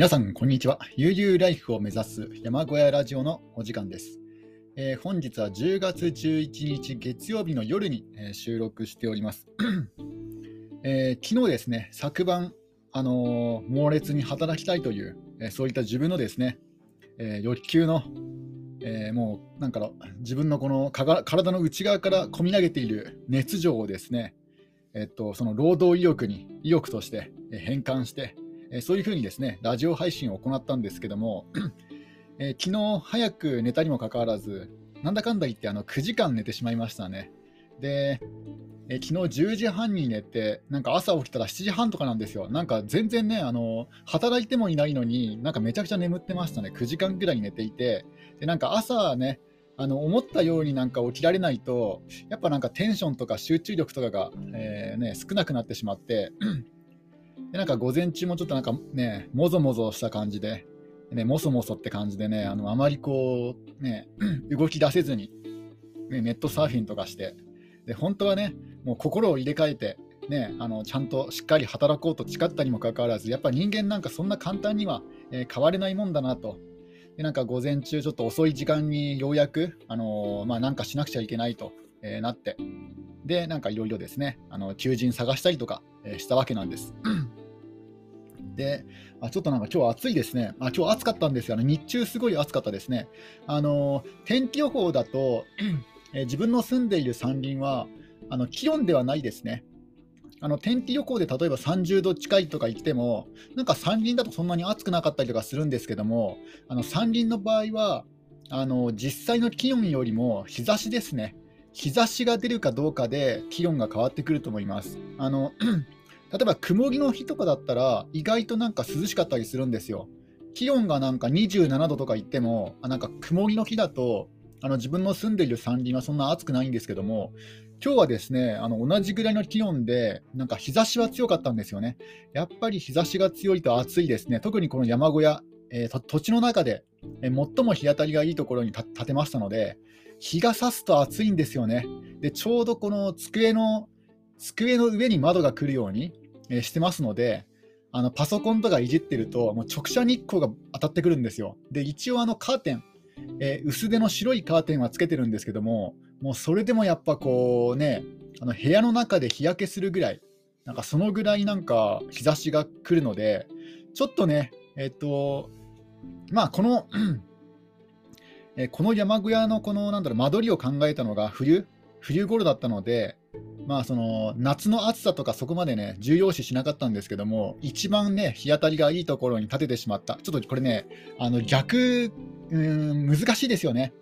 皆さん、こんにちは。悠々ライフを目指す山小屋ラジオのお時間です。えー本日は10月11日月曜日の夜に、えー収録しております。えー昨日ですね、昨晩、あのー猛烈に働きたいという、えーそういった自分のですね、えー欲求の、えーもうなんか自分のこのかが体の内側から込み上げている熱情をですね、えっと、その労働意欲に意欲としてえー変換して、えそういうふうにですねラジオ配信を行ったんですけども、えー昨日早く寝たにもかかわらずなんだかんだ言ってあの9時間寝てしまいましたね。で、えー昨日10時半に寝てなんか朝起きたら7時半とかなんですよ。なんか全然ねあの働いてもいないのになんかめちゃくちゃ眠ってましたね。9時間ぐらい寝ていてでなんか朝ねあの思ったようになんか起きられないとやっぱなんかテンションとか集中力とかが、えーね、少なくなってしまってでなんか午前中もちょっとなんかねもぞもぞした感じで、ね、もそもそって感じでねあのあまりこうね 動き出せずに、ね、ネットサーフィンとかしてで本当はねもう心を入れ替えてね、あのちゃんとしっかり働こうと誓ったにもかかわらずやっぱ人間なんかそんな簡単には、えー変われないもんだなとでなんか午前中ちょっと遅い時間にようやく、あのーまあ、なんかしなくちゃいけないと、えーなってでなんかいろいろですねあの求人探したりとか、えしたわけなんです。であちょっとなんか今日暑いですね。あ今日暑かったんですよ、ね。日中すごい暑かったですね。あのー天気予報だと、えー自分の住んでいる山林はあの気温ではないですね。あの天気予報で例えば30度近いとか言っても、なんか山林だとそんなに暑くなかったりとかするんですけども、あの山林の場合は、あの実際の気温よりも日差しですね。日差しが出るかどうかで気温が変わってくると思います。あの例えば曇りの日とかだったら意外となんか涼しかったりするんですよ。気温がなんか27度とか言っても、あなんか曇りの日だとあの自分の住んでいる山林はそんな暑くないんですけども、今日はですね、あの同じぐらいの気温で、なんか日差しは強かったんですよね。やっぱり日差しが強いと暑いですね。特にこの山小屋、えー土地の中で、最も日当たりがいいところに建てましたので、日が差すと暑いんですよね。で、ちょうどこの机の、机の上に窓が来るように、えーしてますので、あのパソコンとかいじってると、もう直射日光が当たってくるんですよ。で、一応あのカーテン、えー薄手の白いカーテンはつけてるんですけども、もうそれでもやっぱこうね、あの部屋の中で日焼けするぐらい、なんかそのぐらいなんか日差しが来るので、ちょっとね、えっと、まあこの、えーこの山小屋のこのなんだろう間取りを考えたのが冬、冬頃だったので、まあその夏の暑さとかそこまでね、重要視しなかったんですけども、一番ね、日当たりがいいところに建ててしまった。ちょっとこれね、あの逆、うん難しいですよね。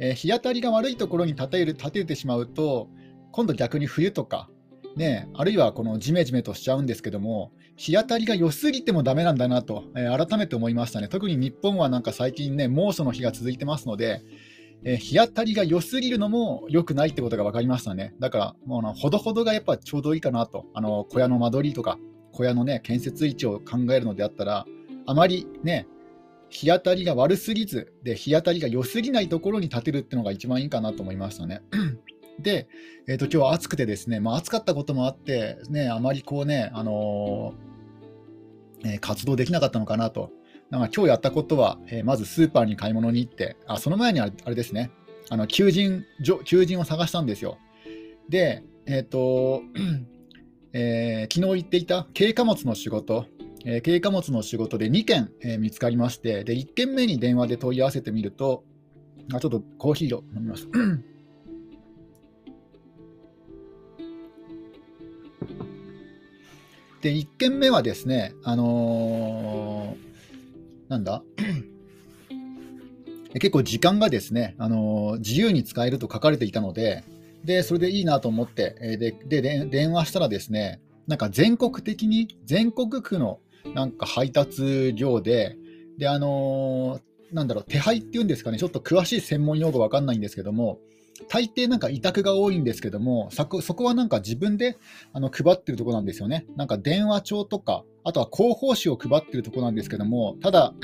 えー日当たりが悪いところに建てる建ててしまうと、今度逆に冬とか、ね、あるいはこのジメジメとしちゃうんですけども、日当たりが良すぎてもダメなんだなと、えー改めて思いましたね。特に日本はなんか最近ね、猛暑の日が続いてますので、えー日当たりが良すぎるのも良くないってことが分かりましたね。だから、もうあのほどほどがやっぱちょうどいいかなと、あの小屋の間取りとか、小屋のね、建設位置を考えるのであったら、あまりね、日当たりが悪すぎず、で日当たりが良すぎないところに建てるってのが一番いいかなと思いましたね。で、えー、と今日は暑くてですね、まあ、暑かったこともあって、ね、あまりこうね、あのーえー活動できなかったのかなと。なんか今日やったことは、えーまずスーパーに買い物に行って、あその前にあれあれですね、あの求人求人を探したんですよ。で、えっ、と、えー昨日言っていた軽貨物の仕事、えー軽貨物の仕事で2件、えー見つかりまして、で1件目に電話で問い合わせてみると、あちょっとコーヒーを飲みます。で、1件目はですね、あのーなんだ？結構時間がですね、あのー自由に使えると書かれていたので、で、それでいいなと思って、えででで電話したらですね、なんか全国的に、全国区のなんか配達量で、で、あのーなんだろう、手配っていうんですかね、ちょっと詳しい専門用語わかんないんですけども、大抵なんか委託が多いんですけども、そこそこはなんか自分であの配ってるところなんですよね。なんか電話帳とか、あとは広報誌を配ってるところなんですけども、ただ、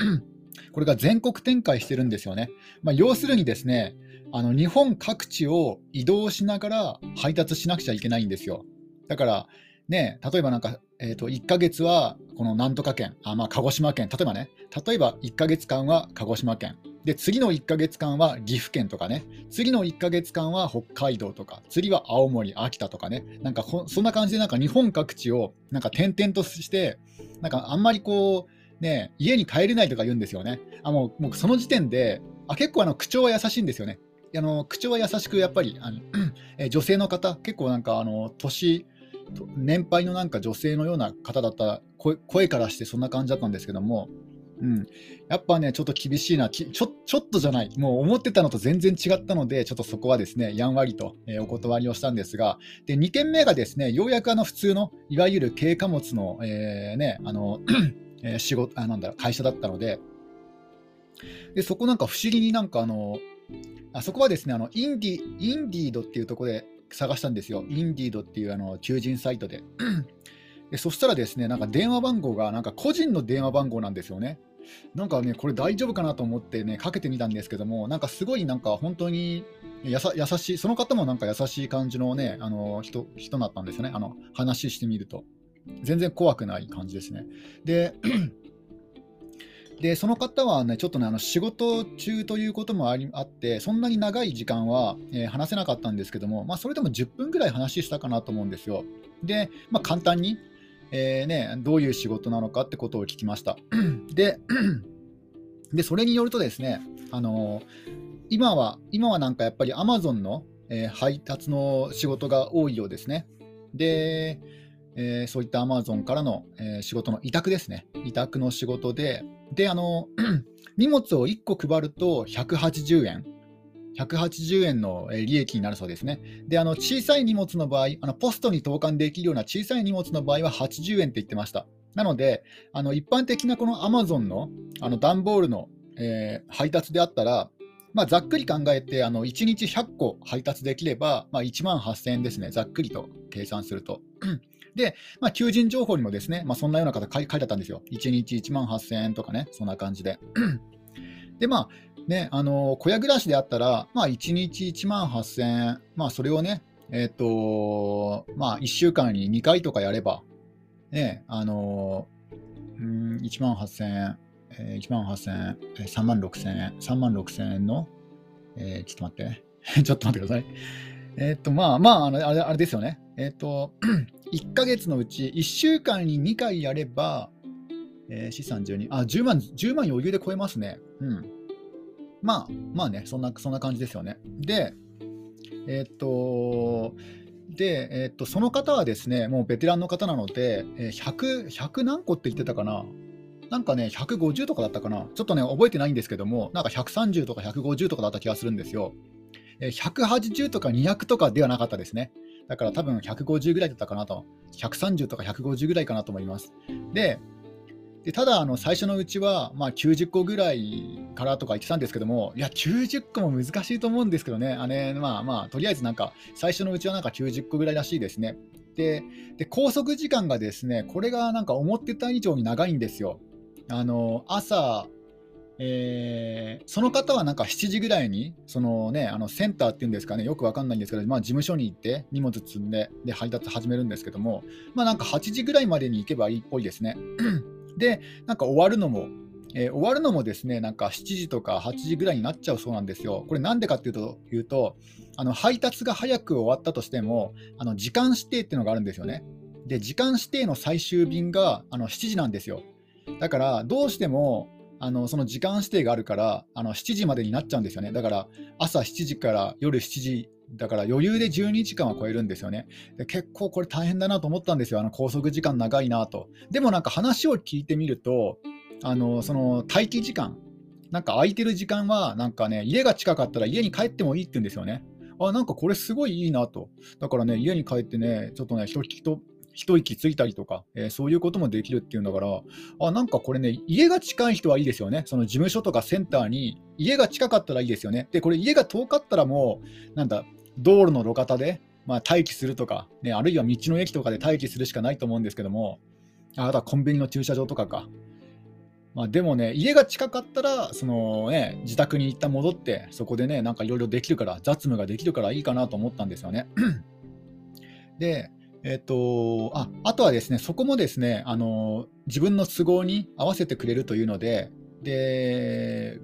これが全国展開してるんですよね。まあ、要するにですね、あの日本各地を移動しながら配達しなくちゃいけないんですよ。だから、ね、例えばなんか、えー、と1ヶ月はこのなんとか県、あまあ、鹿児島県、例えばね、例えば1ヶ月間は鹿児島県、で次の1ヶ月間は岐阜県とかね、次の1ヶ月間は北海道とか、次は青森、秋田とかね、なんかそんな感じでなんか日本各地をなんか転々として、なんかあんまりこう、ね、家に帰れないとか言うんですよね。あもうもうその時点で、あ結構あの口調は優しいんですよね。あの口調は優しくやっぱりあの、え女性の方、結構なんかあの年、年配のなんか女性のような方だったら声からしてそんな感じだったんですけども、うん、やっぱね、ちょっと厳しいなちょ、ちょっとじゃない、もう思ってたのと全然違ったので、ちょっとそこはですね、やんわりと、え、お断りをしたんですが、で2件目がですね、ようやくあの普通の、いわゆる軽貨物の、えー、ね、あの え仕事あなんだ会社だったのでで、そこなんか不思議になんかあの、あそこはですね、あのインディインディードっていうところで探したんですよ。インディードっていうあの求人サイトで。でそしたらですね、なんか電話番号がなんか個人の電話番号なんですよね。なんかね、これ大丈夫かなと思ってね、かけてみたんですけども、なんかすごいなんか本当にやさ優しい、その方もなんか優しい感じのね、あの人人だったんですよね、あの話してみると。全然怖くない感じですね。で、でその方はね、ちょっとね、あの仕事中ということもありあって、そんなに長い時間は、えー、話せなかったんですけども、まあ、それでも10分ぐらい話したかなと思うんですよ。で、まあ、簡単に、えーね、どういう仕事なのかってことを聞きました。で、でそれによるとですね、あのー、今は、今はなんかやっぱり Amazon の、えー、配達の仕事が多いようですね。で、えー、そういった Amazon からの、え、仕事の委託ですね。委託の仕事で、で、あの、荷物を1個配ると180円。180円の利益になるそうですね。で、あの小さい荷物の場合、あのポストに投函できるような小さい荷物の場合は80円って言ってました。なので、あの一般的なこの Amazon のあの段ボールの、えー、配達であったら、まあ、ざっくり考えて、あの1日100個配達できれば、まあ、1万8000円ですね、ざっくりと計算すると。で、まあ、求人情報にもですね、まあ、そんなような方書いてあったんですよ。1日1万8000円とかね、そんな感じで。で、まあ、ね、あの小屋暮らしであったら、まあ、1日1万8000円、まあ、それをね、えっ、ー、と、まあ、1週間に2回とかやれば、ね、あの、うん、1万8000円、えー、1万8000円、3万6000円、3万6000円の、えー、ちょっと待って、ちょっと待ってください。えっ、と、まあまあ、あれあれですよね。えっ、と、1ヶ月のうち1週間に2回やれば、えー、資産12、あ、10万、10万余裕で超えますね。うん。まあ、まあね、そんな、そんな感じですよね。で、えっ、と、で、えっ、と、その方はですね、もうベテランの方なので、100、100何個って言ってたかな。なんかね、150とかだったかな。ちょっとね、覚えてないんですけども、なんか130とか150とかだった気がするんですよ。180とか200とかではなかったですね。だから多分150ぐらいだったかなと。130とか150ぐらいかなと思います。で、でただあの最初のうちは、まあ、90個ぐらいからとか言ってたんですけども、いや、90個も難しいと思うんですけどね、あれまあまあ、とりあえずなんか、最初のうちはなんか90個ぐらいらしいですね。で、で拘束時間がですね、これがなんか思ってた以上に長いんですよ。あの朝えー、その方はなんか7時ぐらいに、そのね、あのセンターっていうんですかね、よくわかんないんですけど、まあ、事務所に行って荷物積んでで配達始めるんですけども、まあ、なんか8時ぐらいまでに行けばいいっぽいですね。で、なんか終わるのも、えー、終わるのもですね、なんか7時とか8時ぐらいになっちゃうそうなんですよ。これなんでかっていうと、いうとあの配達が早く終わったとしても、あの時間指定っていうのがあるんですよね。で、時間指定の最終便があの7時なんですよ。だから、どうしてもあのその時間指定があるからあの7時までになっちゃうんですよね。だから朝7時から夜7時だから余裕で12時間は超えるんですよね。で結構これ大変だなと思ったんですよ。あの拘束時間長いなと。でもなんか話を聞いてみると、あのその待機時間、なんか空いてる時間は、なんかね、家が近かったら家に帰ってもいいって言うんですよね。あ、なんかこれすごいいいなと。だからね、家に帰ってね、ちょっとね、人と一息ついたりとか、えー、そういうこともできるっていうんだから、あ、なんかこれね、家が近い人はいいですよね。その事務所とかセンターに家が近かったらいいですよね。で、これ家が遠かったらもう、なんだ、道路の路肩で、まあ、待機するとか、ね、あるいは道の駅とかで待機するしかないと思うんですけども、あとはコンビニの駐車場とかか。まあ、でもね、家が近かったら、そのね、自宅に一旦戻って、そこでね、なんかいろいろできるから、雑務ができるからいいかなと思ったんですよね。で、えっと、ああとはですね、そこもですねあの、自分の都合に合わせてくれるというので、で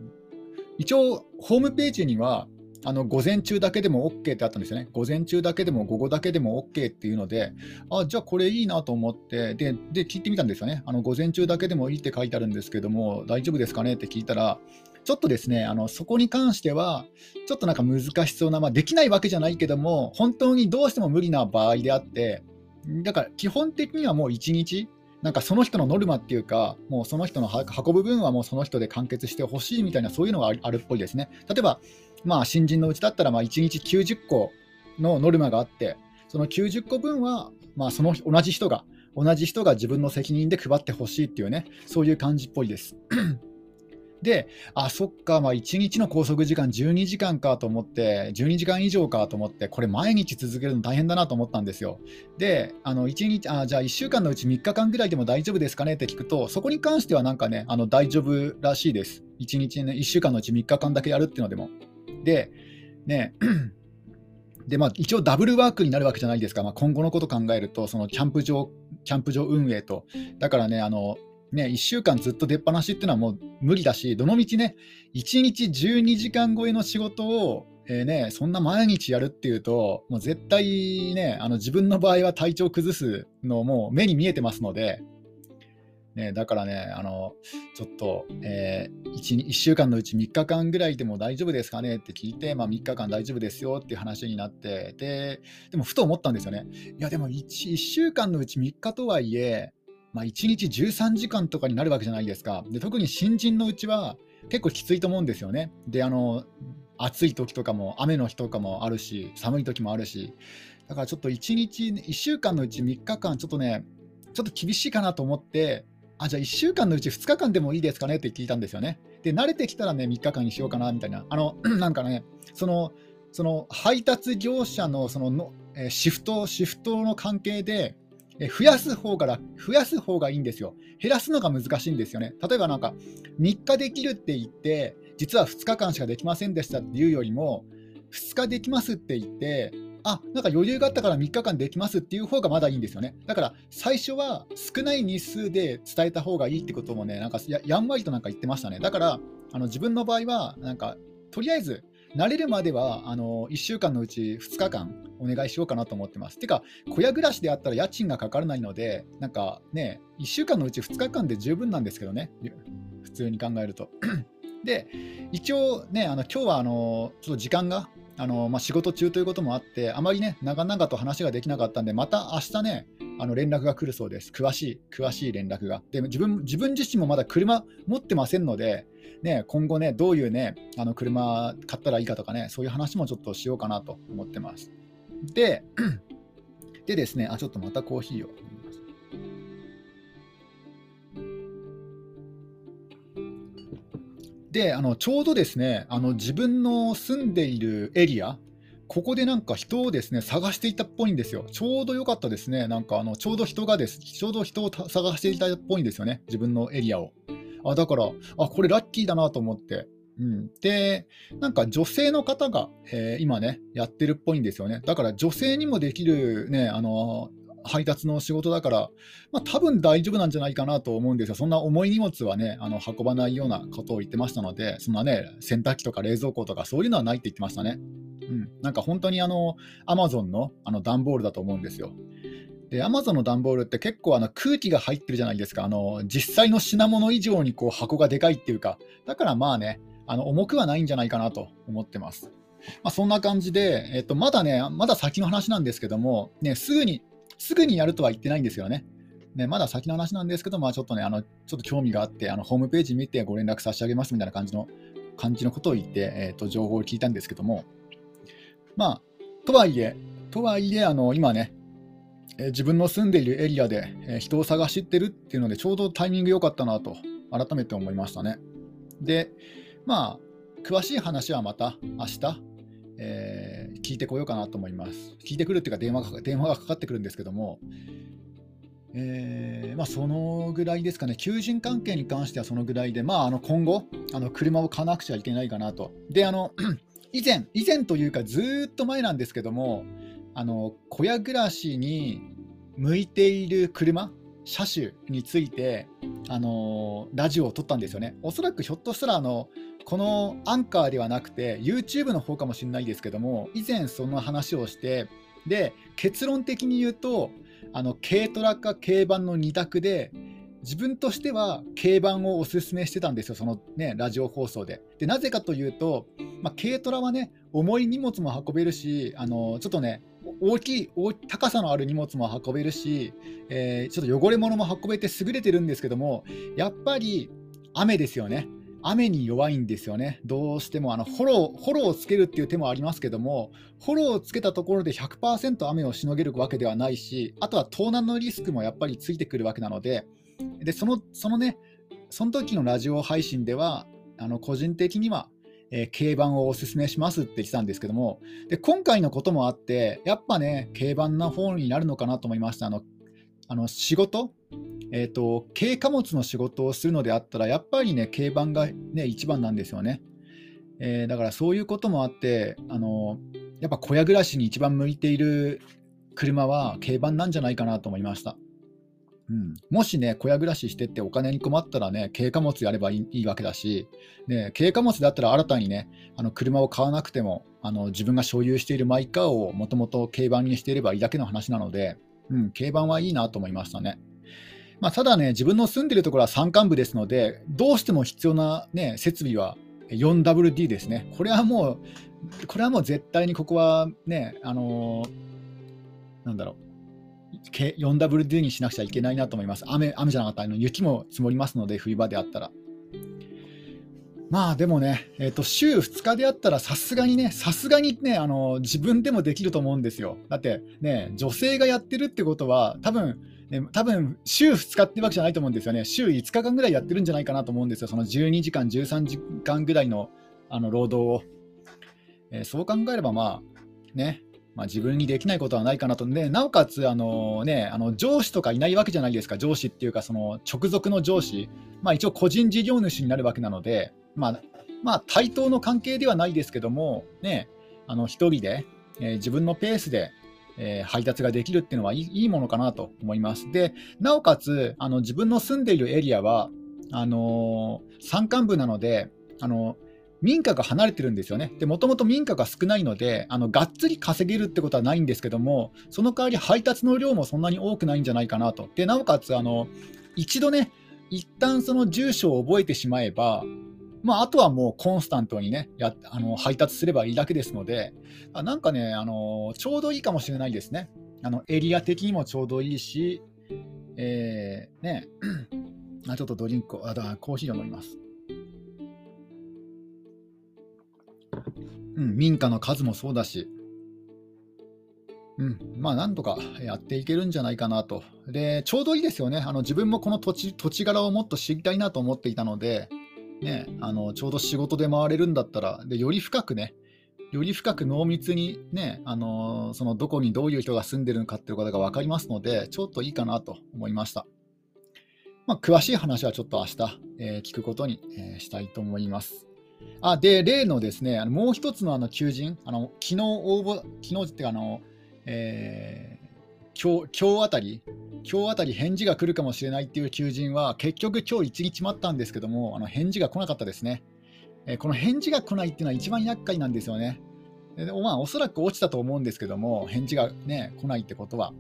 一応、ホームページには、あの午前中だけでも OK ってあったんですよね。午前中だけでも午後だけでも OK っていうので、あじゃあこれいいなと思ってで、で聞いてみたんですよね。あの午前中だけでもいいって書いてあるんですけども、大丈夫ですかね？って聞いたら、ちょっとですね、あのそこに関しては、ちょっとなんか難しそうな、まあ、できないわけじゃないけども、本当にどうしても無理な場合であって、だから基本的にはもう1日、なんかその人のノルマっていうか、もうその人の運ぶ分はもうその人で完結してほしいみたいな、そういうのがあるっぽいですね。例えば、まあ、新人のうちだったらまあ1日90個のノルマがあって、その90個分はまあその同じ人が、同じ人が自分の責任で配ってほしいっていうね、そういう感じっぽいです。で、あ、そっか、まあ、1日の拘束時間12時間かと思って、12時間以上かと思って、これ、毎日続けるの大変だなと思ったんですよ。で、あの1日あじゃあ1週間のうち3日間ぐらいでも大丈夫ですかねって聞くと、そこに関してはなんかね、あの大丈夫らしいです。1日ね、1週間のうち3日間だけやるっていうのでも。で、ね、でまあ、一応ダブルワークになるわけじゃないですか、まあ、今後のこと考えると、そのキャンプ場キャンプ場運営と、だからね、あのね、1週間ずっと出っ放しっていうのはもう無理だし、どのみちね、1日12時間超えの仕事を、えー、ね、そんな毎日やるっていうと、もう絶対ね、あの自分の場合は体調崩すのも目に見えてますので、ね、だからね、あのちょっと、えー1、1, 週間のうち3日間ぐらいでも大丈夫ですかねって聞いて、まあ、3日間大丈夫ですよっていう話になってで、でもふと思ったんですよね。いや、でも 1, 1週間のうち3日とはいえ、まあ、1日13時間とかになるわけじゃないですか。で特に新人のうちは結構きついと思うんですよね。であの暑い時とかも雨の日とかもあるし寒い時もあるしだからちょっと1日1週間のうち3日間ちょっとねちょっと厳しいかなと思ってあじゃあ1週間のうち2日間でもいいですかねって聞いたんですよね。で慣れてきたらね3日間にしようかなみたいなあの なんかねそのその配達業者のそののえシフトシフトの関係でえ増やす方から増やす方がいいんですよ。減らすのが難しいんですよね。例えばなんか3日できるって言って、実は2日間しかできませんでしたっていうよりも、2日できますって言って、あなんか余裕があったから3日間できますっていう方がまだいいんですよね。だから最初は少ない日数で伝えた方がいいってこともね、なんかやんわりとなんか言ってましたね。だからあの自分の場合は、なんかとりあえず慣れるまではあの1週間のうち2日間お願いしようかなと思ってます。てか、小屋暮らしであったら家賃がかからないので、なんかね、1週間のうち2日間で十分なんですけどね、普通に考えると。で、一応ね、あの今日はあのちょっと時間があのまあ、仕事中ということもあって、あまりね、長々と話ができなかったんで、また明日ね、あの連絡が来るそうです。詳しい、詳しい連絡が。で自分自分自身もまだ車持ってませんので、ね、今後ね、どういうね、あの車買ったらいいかとかね、そういう話もちょっとしようかなと思ってます。で、でですね、あ、ちょっとまたコーヒーを。であのちょうどですねあの自分の住んでいるエリアここでなんか人をですね探していたっぽいんですよ。ちょうど良かったですね。なんかあのちょうど人がです、ちょうど人を探していたっぽいんですよね。自分のエリアを。あだから、あこれラッキーだなと思って。うん、で、なんか女性の方が、えー、今ね、やってるっぽいんですよね。だから女性にもできるね、あの配達の仕事だから、まあ、多分大丈夫なんじゃないかなと思うんですよ。そんな重い荷物はね、あの運ばないようなことを言ってましたので、そんなね、洗濯機とか冷蔵庫とかそういうのはないって言ってましたね。うん、なんか本当にあの、アマゾンのあの段ボールだと思うんですよ。で、アマゾンの段ボールって結構あの空気が入ってるじゃないですか。あの、実際の品物以上にこう箱がでかいっていうか、だからまあね、あの重くはないんじゃないかなと思ってます。まあ、そんな感じで、えっと、まだね、まだ先の話なんですけども、ね、すぐにすぐにやるとは言ってないんですよね。ね、まだ先の話なんですけど、まあ、ちょっとね、あのちょっと興味があって、あのホームページ見てご連絡差し上げますみたいな感じの感じのことを言って、えーと、情報を聞いたんですけども、まあ、とはいえ、とはいえ、あの今ね、え、自分の住んでいるエリアで、え、人を探してるっていうので、ちょうどタイミング良かったなと、改めて思いましたね。で、まあ、詳しい話はまた明日、えー、聞いてこようかなと思います。聞いてくるっていうか電話が、電話がかかってくるんですけども、えー、まあ、そのぐらいですかね、求人関係に関してはそのぐらいで、まあ、あの今後、あの車を買わなくちゃいけないかなと。で、あの 以前、以前というか、ずっと前なんですけども、あの小屋暮らしに向いている車、車種について、あのラジオを撮ったんですよね。おそらくひょっとしたらあのこのアンカーではなくて YouTube の方かもしれないですけども以前その話をしてで結論的に言うとあの軽トラか軽バンの2択で自分としては軽バンをおすすめしてたんですよ、そのね、ラジオ放送で。で、なぜかというと、まあ、軽トラはね、重い荷物も運べるし、あのちょっとね、大きい高さのある荷物も運べるし、えー、ちょっと汚れ物も運べて優れてるんですけども、やっぱり雨ですよね。雨に弱いんですよね。どうしてもあのフォロー、フォローをつけるっていう手もありますけども、フォローをつけたところで100%雨をしのげるわけではないし、あとは盗難のリスクもやっぱりついてくるわけなので、でそのそのね、その時のラジオ配信では、あの個人的には、えー、競馬をおすすめしますって言ってたんですけども、で今回のこともあって、やっぱね、競馬の方になるのかなと思いました。あのあの仕事、えーと、軽貨物の仕事をするのであったら、やっぱりね、軽バンが、ね、一番なんですよね。えー、だからそういうこともあって、あのやっぱ小屋暮らしに一番向いている車は軽バンなんじゃないかなと思いました。うん、もしね、小屋暮らししてってお金に困ったらね、軽貨物やればいいいいわけだし、ね、軽貨物だったら新たにね、あの車を買わなくても、あの自分が所有しているマイカーをもともと軽バンにしていればいいだけの話なので、うん、軽バンはいいなと思いましたね。まあ、ただね、自分の住んでるところは山間部ですので、どうしても必要な、ね、設備は 4WD ですね。これはもう、これはもう絶対にここはね、あのー、なんだろう、4WD にしなくちゃいけないなと思います。雨雨じゃなかったあの雪も積もりますので、冬場であったら。まあでもね、えーと、週2日であったらさすがにね、さすがにねあの、自分でもできると思うんですよ。だってね、女性がやってるってことは、多分多分週2日ってわけじゃないと思うんですよね。週5日間ぐらいやってるんじゃないかなと思うんですよ。その12時間、13時間ぐらいのあの労働を。えー、そう考えれば、まあ、ね、まあ、自分にできないことはないかなと、でなおかつあの、ね、あの上司とかいないわけじゃないですか、上司っていうか、直属の上司、まあ、一応個人事業主になるわけなので、まあ、まあ、対等の関係ではないですけども、ね、あの1人で、えー、自分のペースで、えー、配達ができるっていうのはいいいいものかなと思います。で、なおかつ、あの自分の住んでいるエリアは、あのー、山間部なので、あの民家が離れてるんですよね。で、もともと民家が少ないので、あのがっつり稼げるってことはないんですけども、その代わり配達の量もそんなに多くないんじゃないかなと。で、なおかつ、あの一度ね、一旦その住所を覚えてしまえば、まあ、あとはもうコンスタントにね、やあの配達すればいいだけですので、あなんかねあの、ちょうどいいかもしれないですね。あのエリア的にもちょうどいいし、えー、ね、あちょっとドリンクあだ、コーヒーを飲みます。うん、民家の数もそうだし、うん、まあなんとかやっていけるんじゃないかなと。で、ちょうどいいですよね。あの自分もこの土地土地柄をもっと知りたいなと思っていたので、ね、あのちょうど仕事で回れるんだったら、でより深くね、より深く濃密にね、あのそのどこにどういう人が住んでるのかっていうことが分かりますので、ちょっといいかなと思いました。まあ、詳しい話はちょっと明日、えー、聞くことに、えー、したいと思います。あで、例のですね、もう一つのあの求人、あの昨日応募、昨日ってあの、えー、今日今日あたり、今日あたり返事が来るかもしれないっていう求人は、結局今日一日待ったんですけども、あの返事が来なかったですね。え、この返事が来ないっていうのは一番厄介なんですよね。でまあ、おそらく落ちたと思うんですけども、返事が、ね、来ないってことは。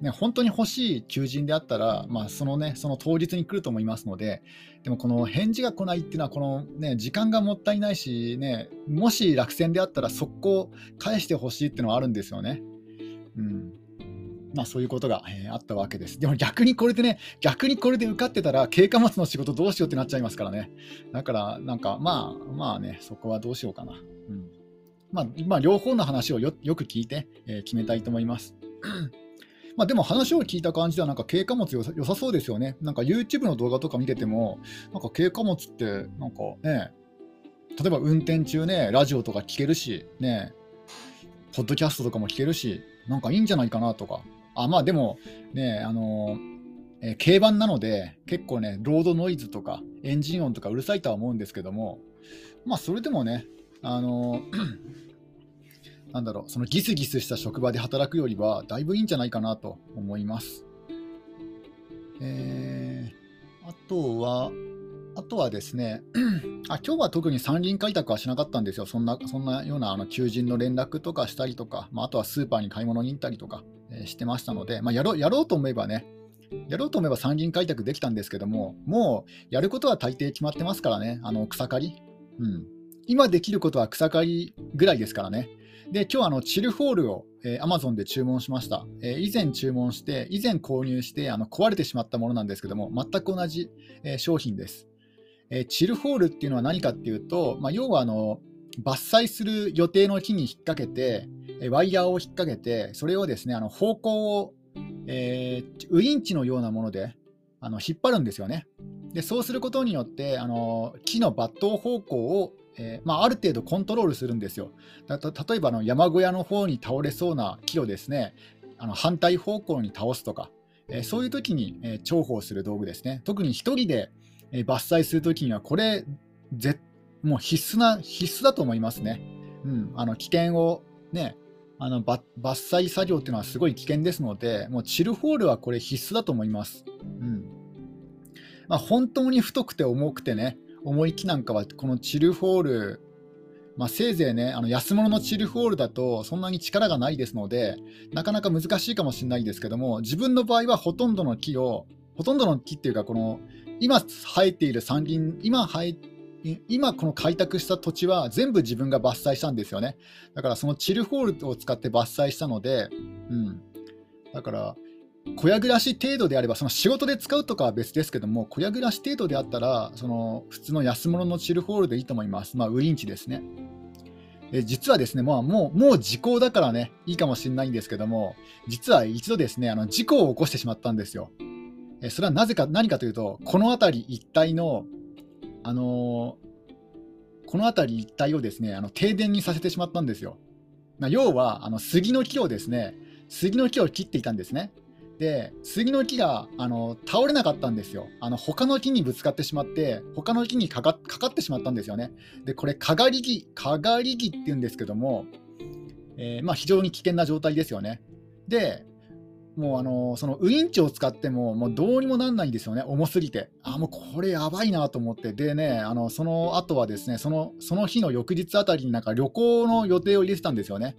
ね、本当に欲しい求人であったら、まあ、そのね、その当日に来ると思いますので、でもこの返事が来ないっていうのは、このね、時間がもったいないし、ね、もし落選であったら速攻返してほしいっていうのはあるんですよね。うんまあ、そういうことが、えー、あったわけです。でも逆にこれでね、逆にこれで受かってたら、経過末の仕事どうしようってなっちゃいますからね。だから、なんか、まあ、まあね、そこはどうしようかな。うんまあ、まあ、両方の話をよく聞いて、えー、決めたいと思います。まあ、でも話を聞いた感じでは、なんか軽貨物良さそうですよね。なんか YouTube の動画とか見てても、なんか軽貨物って、なんかね、例えば運転中ね、ラジオとか聞けるし、ね、ポッドキャストとかも聞けるし、なんかいいんじゃないかなとか。あ、まあでも、ね、あのえー、軽バンなので、結構ね、ロードノイズとか、エンジン音とかうるさいとは思うんですけども、まあそれでもね、あのなんだろう、そのギスギスした職場で働くよりは、だいぶいいんじゃないかなと思います。えー、あとは、あとはですね、あ今日は特に山林開拓はしなかったんですよ、そんなそんなようなあの求人の連絡とかしたりとか、まあ、あとはスーパーに買い物に行ったりとか、してましたので、まあ、やろやろうと思えばね、やろうと思えば山林開拓できたんですけども、もうやることは大抵決まってますからね、あの草刈り、うん。今できることは草刈りぐらいですからね。で、今日あのチルホールを、えー、Amazon で注文しました。えー、以前注文して、以前購入してあの壊れてしまったものなんですけども、全く同じ、えー、商品です。えー、チルホールっていうのは何かっていうと、まあ、要はあの伐採する予定の木に引っ掛けて、ワイヤーを引っ掛けて、それをですねあの方向を、えー、ウインチのようなものであの引っ張るんですよね。でそうすることによってあの木の抜刀方向を、えー、まあ、ある程度コントロールするんですよ。だと例えばの山小屋の方に倒れそうな木をですねあの反対方向に倒すとか、えー、そういう時に、え重宝する道具ですね。特に1人でえ伐採するときには、これ、ぜもう必須な、必須だと思いますね。うん、あの危険をね、あの伐採作業っていうのはすごい危険ですので、もうチルホールはこれ必須だと思います。うんまあ、本当に太くて重くてね、重い木なんかはこのチルホール、まあ、せいぜいね、あの安物のチルホールだとそんなに力がないですので、なかなか難しいかもしれないですけども、自分の場合はほとんどの木を、ほとんどの木っていうか、この今生えている山林、今生えて今この開拓した土地は全部自分が伐採したんですよね。だからそのチルホールを使って伐採したので、うん。だから小屋暮らし程度であれば、その仕事で使うとかは別ですけども、小屋暮らし程度であったら、その普通の安物のチルホールでいいと思います。まあ、ウインチですね。え実はですね、もう、もう、もう時効だからね、いいかもしれないんですけども、実は一度ですね、あの事故を起こしてしまったんですよ。それはなぜか、何かというと、この辺り一帯の、あの、この辺り一帯をですね、あの停電にさせてしまったんですよ。ま要は、あの杉の木をですね、杉の木を切っていたんですね。で、杉の木があの倒れなかったんですよ。あの他の木にぶつかってしまって、他の木にかかかかってしまったんですよね。で、これ、かがり木、かがり木っていうんですけども、えー、まあ、非常に危険な状態ですよね。で、もうあのそのウインチを使ってももうどうにもなんないんですよね、重すぎて。あ、もうこれやばいなと思って、でね、あのその後はですねその、その日の翌日あたりになんか旅行の予定を入れてたんですよね。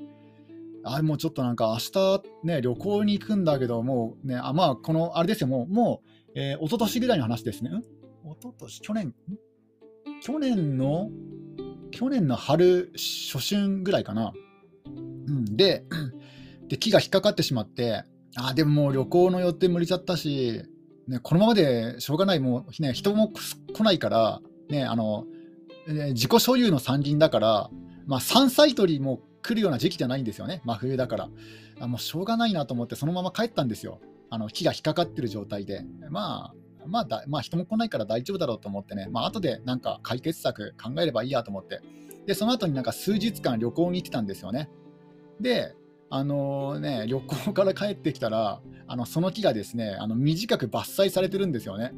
あもうちょっとなんか明日ね、旅行に行くんだけど、もうね、あまあ、このあれですよ、もう、もう、えー、一昨年ぐらいの話ですね。ん？一昨年？去年？去年の、去年の春、初春ぐらいかな。うん、で、で木が引っかかってしまって、あでももう旅行の予定も入れちゃったし、ね、このままでしょうがない、もう、ね、人も来ないから、ね、あの、自己所有の山林だから、まあ、山菜採りも来るような時期じゃないんですよね、真冬だから。あもうしょうがないなと思って、そのまま帰ったんですよ。あの木が引っかかってる状態で。まあ、まあだ、まあ、人も来ないから大丈夫だろうと思ってね、まあ後でなんか解決策考えればいいやと思って。で、その後になんか数日間旅行に行ってたんですよね。で、あのね、旅行から帰ってきたら、あのその木がですねあの短く伐採されてるんですよね。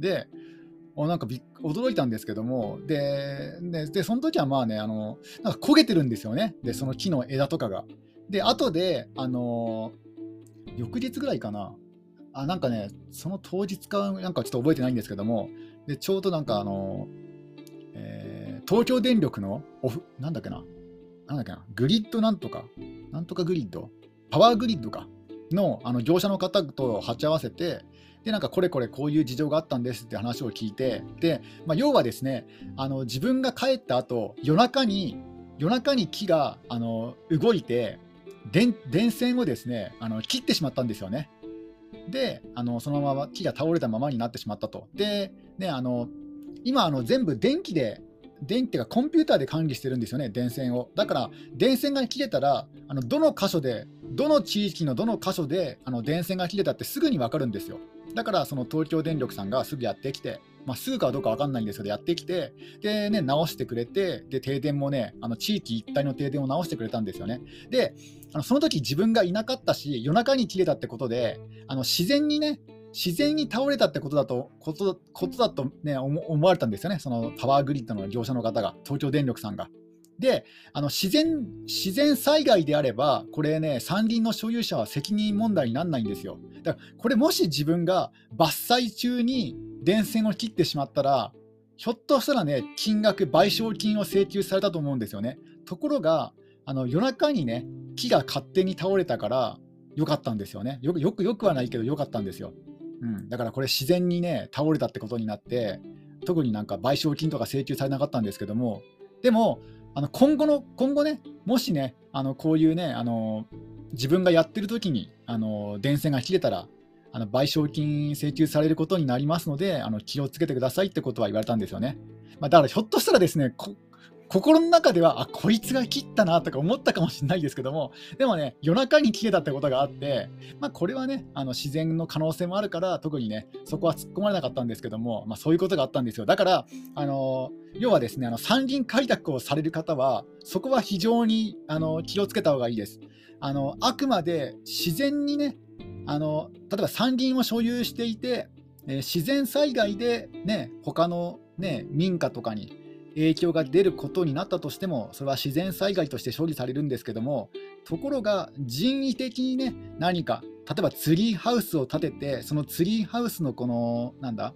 で、なんかび驚いたんですけども、で、ででその時はまあねあの、なんか焦げてるんですよね、でその木の枝とかが。で、後で、あの翌日ぐらいかな、あなんかね、その当日かなんかちょっと覚えてないんですけども、でちょうどなんかあの、えー、東京電力のオフ、なんだっけな、なんだっけな、グリッドなんとか、なんとかグリッド、パワーグリッドか、のあの業者の方と鉢合わせて、で、なんかこれこれこういう事情があったんですって話を聞いて、で、まあ、要はですね、あの自分が帰った後夜中に、夜中に木があの動いて電、電線をですねあの切ってしまったんですよね。で、あのそのまま木が倒れたままになってしまったと。で、ね、あの今あの全部電気で電気がコンピューターで管理してるんですよね、電線を。だから、電線が切れたら、あのどの箇所で、どの地域のどの箇所であの電線が切れたってすぐに分かるんですよ。だから、その東京電力さんがすぐやってきて、まあ、すぐかどうか分かんないんですけど、やってきて、で、ね、直してくれて、で、停電もね、あの地域一帯の停電を直してくれたんですよね。で、あのその時自分がいなかったし、夜中に切れたってことで、あの自然にね、自然に倒れたってことだと、ことことだと、ね、思われたんですよね、そのパワーグリッドの業者の方が、東京電力さんが。であの自然自然災害であれば、これね、山林の所有者は責任問題にならないんですよ。だからこれ、もし自分が伐採中に電線を切ってしまったら、ひょっとしたらね、金額、賠償金を請求されたと思うんですよね。ところが、あの夜中にね、木が勝手に倒れたから、よかったんですよね。よくよくよくはないけど、よかったんですよ。うん、だからこれ、自然にね、倒れたってことになって、特になんか賠償金とか請求されなかったんですけども、でも、あの今後の今後ね、もしね、あのこういうね、あの自分がやってる時にあの電線が切れたら、あの賠償金請求されることになりますので、あの気をつけてくださいってことは言われたんですよね。まあ、だからひょっとしたらですね、心の中では、あ、こいつが切ったなとか思ったかもしれないですけども、でもね、夜中に切れたってことがあって、まあ、これはね、あの自然の可能性もあるから、特にね、そこは突っ込まれなかったんですけども、まあ、そういうことがあったんですよ。だから、あの要はですね、あの山林開拓をされる方は、そこは非常にあの気をつけた方がいいです。あのあくまで自然にねあの、例えば山林を所有していて、えー、自然災害で、ね、他の、ね、民家とかに影響が出ることになったとしても、それは自然災害として処理されるんですけども、ところが人為的にね、何か、例えばツリーハウスを建てて、そのツリーハウスのこの、なんだ、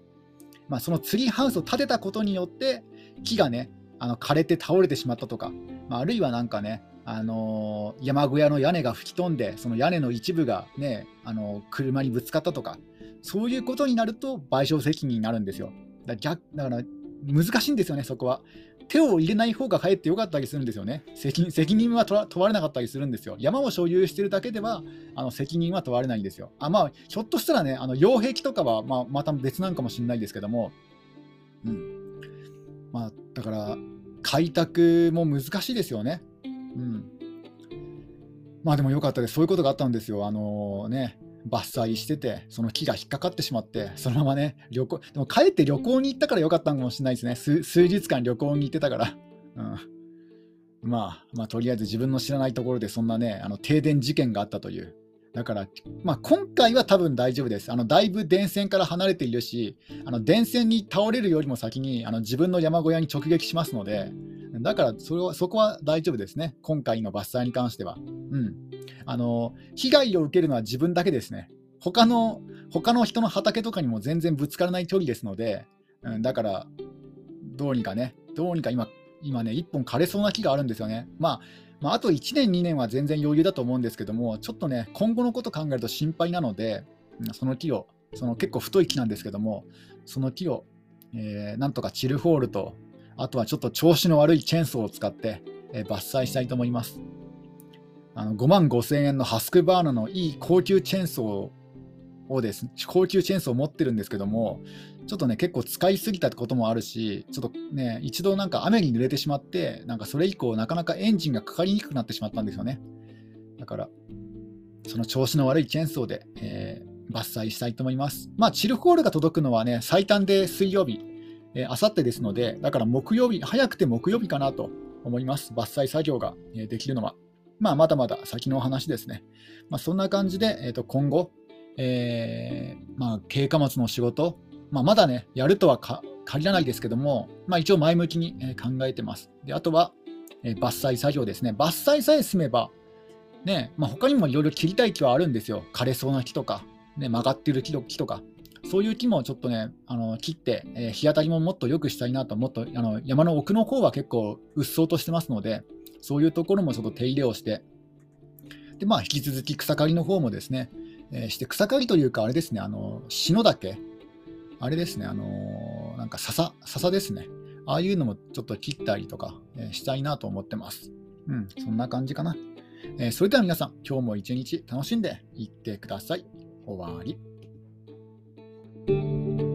まあ、そのツリーハウスを建てたことによって、木がね、あの枯れて倒れてしまったとか、まあ、あるいはなんかね、あのー、山小屋の屋根が吹き飛んで、その屋根の一部がね、あのー、車にぶつかったとか、そういうことになると賠償責任になるんですよ。だ逆だから難しいんですよね、そこは。手を入れない方がかえってよかったりするんですよね。責任は問われなかったりするんですよ。山を所有してるだけではあの責任は問われないんですよ。あまあ、ひょっとしたらね、あの擁壁とかは、まあ、また別なんかもしれないですけども、うん。まあ、だから、開拓も難しいですよね。うん。まあでもよかったです。そういうことがあったんですよ。あのー、ね、伐採してて、その木が引っかかってしまって、そのままね、旅行、でも帰って旅行に行ったからよかったのかもしれないですね。数数日間旅行に行ってたから。うん。まあ、まあ、とりあえず自分の知らないところでそんなね、あの停電事件があったという。だから、まあ、今回は多分大丈夫です。あのだいぶ電線から離れているし、あの電線に倒れるよりも先にあの自分の山小屋に直撃しますので、だからそれはそこは大丈夫ですね。今回の伐採に関しては。うん。あの、被害を受けるのは自分だけですね。他の、他の人の畑とかにも全然ぶつからない距離ですので、うん、だから、どうにかね、どうにか今、今ね、1本枯れそうな木があるんですよね。まあ、まあ、あと1年、2年は全然余裕だと思うんですけども、ちょっとね、今後のこと考えると心配なので、その木を、その結構太い木なんですけども、その木を、えー、なんとかチルホールと、あとはちょっと調子の悪いチェーンソーを使って、え、伐採したいと思います。あの5万5000円のハスクバーナのいい高級チェーンソーをです、高級チェーンソーを持ってるんですけども、ちょっとね、結構使いすぎたこともあるし、ちょっとね、一度なんか雨に濡れてしまって、なんかそれ以降、なかなかエンジンがかかりにくくなってしまったんですよね。だから、その調子の悪いチェーンソーで、えー、伐採したいと思います。まあ、チルホールが届くのはね、最短で水曜日、あさってですので、だから木曜日、早くて木曜日かなと思います。伐採作業がえできるのは。まあ、まだまだ先の話ですね。まあ、そんな感じで、えー、と今後、えー、まあ、経過物の仕事、まあ、まだね、やるとは限らないですけども、まあ、一応前向きに考えてます。であとは、えー、伐採作業ですね。伐採さえ済めば、ねまあ、他にもいろいろ切りたい木はあるんですよ。枯れそうな木とか、ね、曲がってる木とか、そういう木もちょっとね、あの切って、えー、日当たりももっと良くしたいなと、もっとあの山の奥の方は結構うっそうとしてますので、そういうところもちょっと手入れをして、でまあ、引き続き草刈りの方もですね、えー、して草刈りというか、あれですね、あの篠岳、あれですね、あのなんか笹、笹ですね、ああいうのもちょっと切ったりとか、え、したいなと思ってます。うん、そんな感じかな。えー、それでは皆さん、今日も一日楽しんでいってください。終わり。Thank you.